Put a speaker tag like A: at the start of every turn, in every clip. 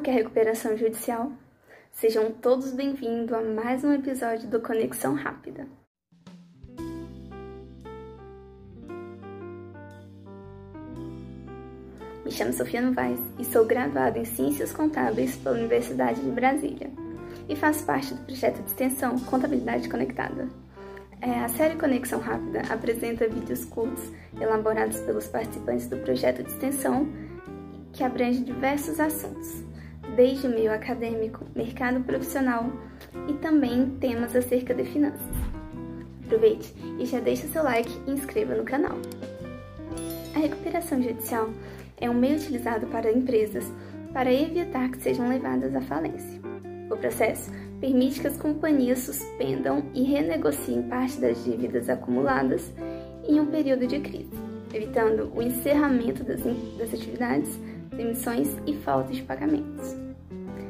A: sabe o que é recuperação judicial? Sejam todos bem-vindos a mais um episódio do Conexão Rápida. Me chamo Sofia Novaes e sou graduada em Ciências Contábeis pela Universidade de Brasília e faço parte do projeto de extensão Contabilidade Conectada. É, a série Conexão Rápida apresenta vídeos curtos elaborados pelos participantes do projeto de extensão que abrange diversos assuntos, desde o meio acadêmico, mercado profissional e também temas acerca de finanças. Aproveite e já deixe seu like e inscreva no canal. A recuperação judicial é um meio utilizado para empresas para evitar que sejam levadas à falência. O processo permite que as companhias suspendam e renegociem parte das dívidas acumuladas em um período de crise, evitando o encerramento das, das atividades, demissões e falta de pagamentos.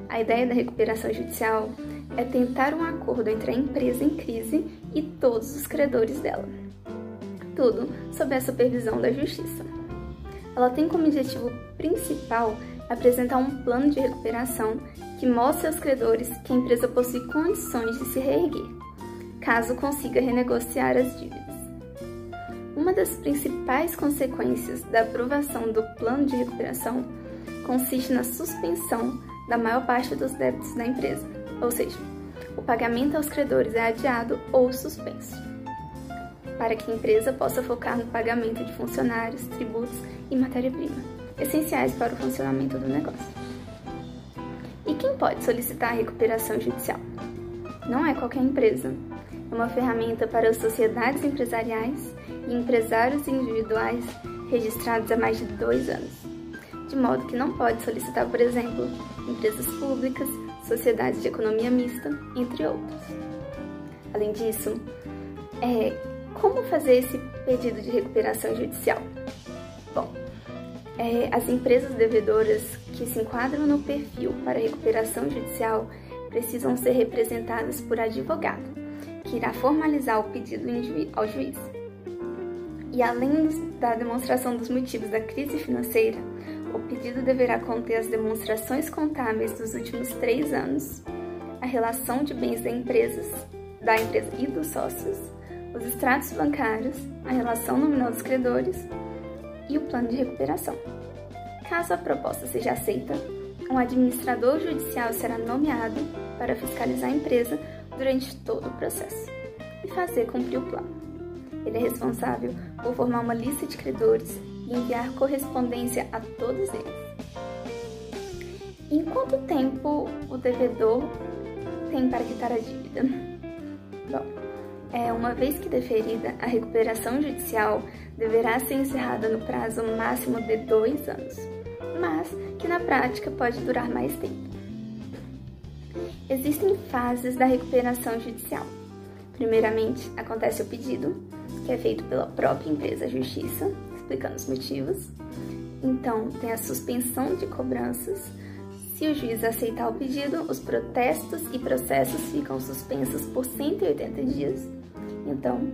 A: A ideia da recuperação judicial é tentar um acordo entre a empresa em crise e todos os credores dela. Tudo sob a supervisão da justiça. Ela tem como objetivo principal apresentar um plano de recuperação que mostre aos credores que a empresa possui condições de se reerguer, caso consiga renegociar as dívidas. Uma das principais consequências da aprovação do plano de recuperação consiste na suspensão da maior parte dos débitos da empresa, ou seja, o pagamento aos credores é adiado ou suspenso para que a empresa possa focar no pagamento de funcionários, tributos e matéria-prima, essenciais para o funcionamento do negócio. E quem pode solicitar a recuperação judicial? Não é qualquer empresa. É uma ferramenta para as sociedades empresariais e empresários individuais registrados há mais de dois anos, de modo que não pode solicitar, por exemplo, empresas públicas, sociedades de economia mista, entre outros. Além disso, é, como fazer esse pedido de recuperação judicial? Bom, é, as empresas devedoras que se enquadram no perfil para recuperação judicial precisam ser representadas por advogado, que irá formalizar o pedido ao juiz. E além da demonstração dos motivos da crise financeira, o pedido deverá conter as demonstrações contábeis dos últimos três anos, a relação de bens da empresa, da empresa e dos sócios, os extratos bancários, a relação nominal dos credores e o plano de recuperação. Caso a proposta seja aceita, um administrador judicial será nomeado para fiscalizar a empresa durante todo o processo e fazer cumprir o plano. Ele é responsável por formar uma lista de credores e enviar correspondência a todos eles. Em quanto tempo o devedor tem para quitar a dívida? Bom, é, uma vez que deferida, a recuperação judicial deverá ser encerrada no prazo máximo de dois anos, mas que na prática pode durar mais tempo. Existem fases da recuperação judicial. Primeiramente, acontece o pedido, que é feito pela própria empresa Justiça, explicando os motivos. Então, tem a suspensão de cobranças. Se o juiz aceitar o pedido, os protestos e processos ficam suspensos por 180 dias então,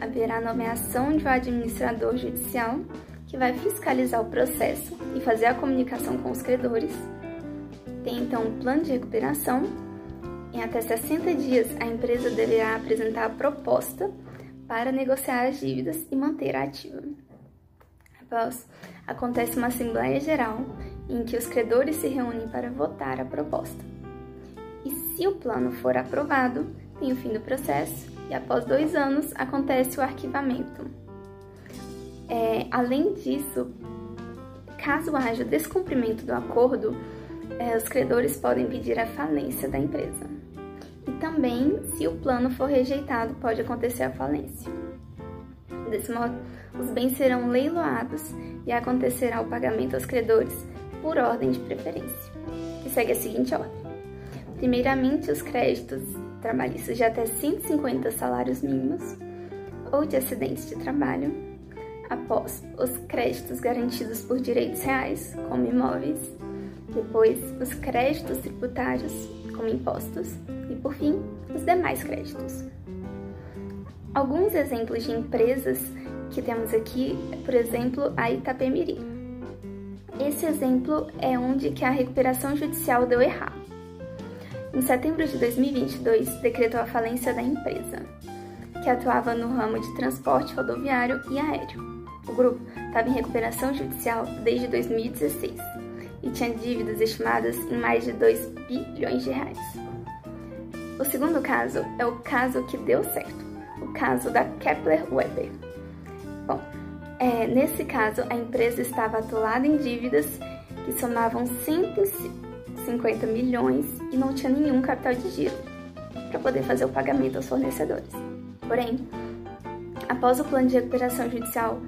A: haverá nomeação de um administrador judicial que vai fiscalizar o processo e fazer a comunicação com os credores. Tem então um plano de recuperação. Em até 60 dias, a empresa deverá apresentar a proposta para negociar as dívidas e manter a ativa. Após, acontece uma Assembleia Geral em que os credores se reúnem para votar a proposta. E se o plano for aprovado, tem o fim do processo e após dois anos acontece o arquivamento. É, além disso, caso haja descumprimento do acordo, é, os credores podem pedir a falência da empresa. E também, se o plano for rejeitado, pode acontecer a falência. Desse modo, os bens serão leiloados e acontecerá o pagamento aos credores por ordem de preferência, que segue a seguinte ordem. Primeiramente, os créditos trabalhistas de até 150 salários mínimos ou de acidentes de trabalho, após os créditos garantidos por direitos reais, como imóveis, depois os créditos tributários, como impostos, por fim, os demais créditos. Alguns exemplos de empresas que temos aqui, por exemplo, a Itapemirim. Esse exemplo é onde que a recuperação judicial deu errado. Em setembro de 2022, decretou a falência da empresa, que atuava no ramo de transporte rodoviário e aéreo. O grupo estava em recuperação judicial desde 2016 e tinha dívidas estimadas em mais de 2 bilhões de reais. O segundo caso é o caso que deu certo, o caso da Kepler Weber. Bom, é, nesse caso, a empresa estava atolada em dívidas que somavam 150 milhões e não tinha nenhum capital de giro para poder fazer o pagamento aos fornecedores. Porém, após o plano de recuperação judicial,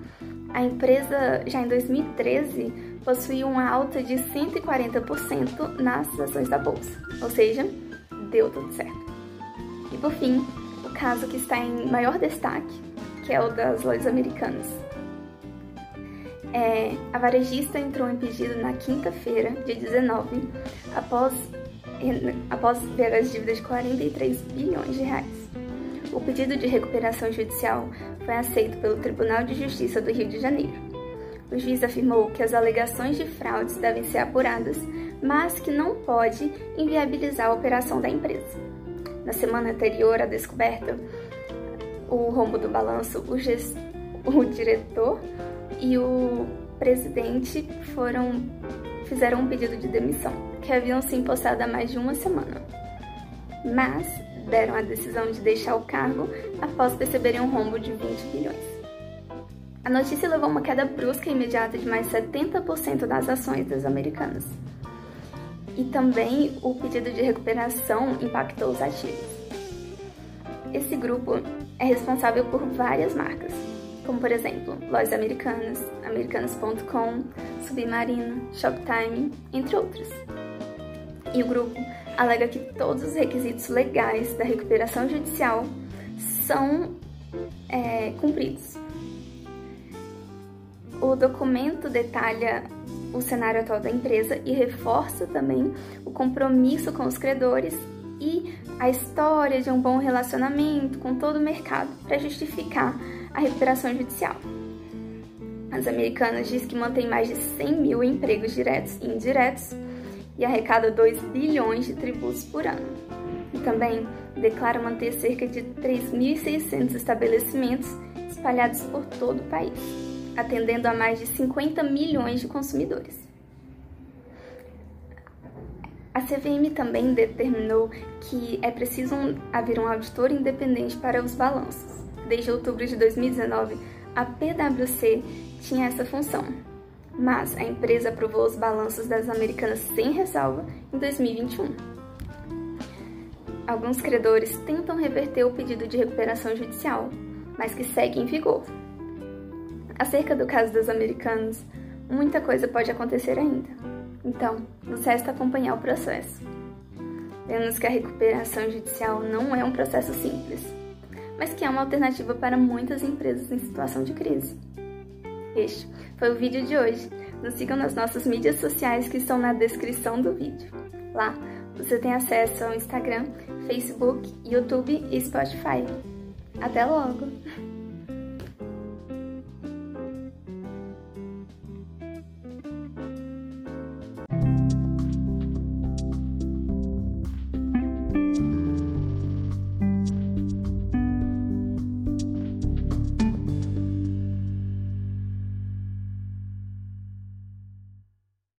A: a empresa já em 2013 possuía uma alta de 140% nas ações da bolsa, ou seja, deu tudo certo. E por fim, o caso que está em maior destaque, que é o das lojas americanas. É, a varejista entrou em pedido na quinta-feira, dia 19, após, após ver as dívidas de 43 bilhões de reais. O pedido de recuperação judicial foi aceito pelo Tribunal de Justiça do Rio de Janeiro. O juiz afirmou que as alegações de fraudes devem ser apuradas, mas que não pode inviabilizar a operação da empresa. Na semana anterior à descoberta, o rombo do balanço, o, o diretor e o presidente foram fizeram um pedido de demissão, que haviam se impostado há mais de uma semana. Mas deram a decisão de deixar o cargo após perceberem um rombo de 20 bilhões. A notícia levou uma queda brusca e imediata de mais 70% das ações das americanas. E também o pedido de recuperação impactou os ativos. Esse grupo é responsável por várias marcas, como por exemplo Lojas Americanas, Americanas.com, Submarino, Shoptime, entre outros. E o grupo alega que todos os requisitos legais da recuperação judicial são é, cumpridos. O documento detalha o cenário atual da empresa e reforça também o compromisso com os credores e a história de um bom relacionamento com todo o mercado para justificar a recuperação judicial. As americanas diz que mantém mais de 100 mil empregos diretos e indiretos e arrecada 2 bilhões de tributos por ano. E também declara manter cerca de 3.600 estabelecimentos espalhados por todo o país, atendendo a mais de 50 milhões de consumidores. A CVM também determinou que é preciso haver um auditor independente para os balanços desde outubro de 2019, a PwC tinha essa função, mas a empresa aprovou os balanços das americanas sem ressalva em 2021. Alguns credores tentam reverter o pedido de recuperação judicial, mas que segue em vigor. Acerca do caso das americanas, muita coisa pode acontecer ainda. Então, nos resta acompanhar o processo. Vemos que a recuperação judicial não é um processo simples mas que é uma alternativa para muitas empresas em situação de crise. Este foi o vídeo de hoje. Nos sigam nas nossas mídias sociais que estão na descrição do vídeo. Lá você tem acesso ao Instagram, Facebook, YouTube e Spotify. Até logo!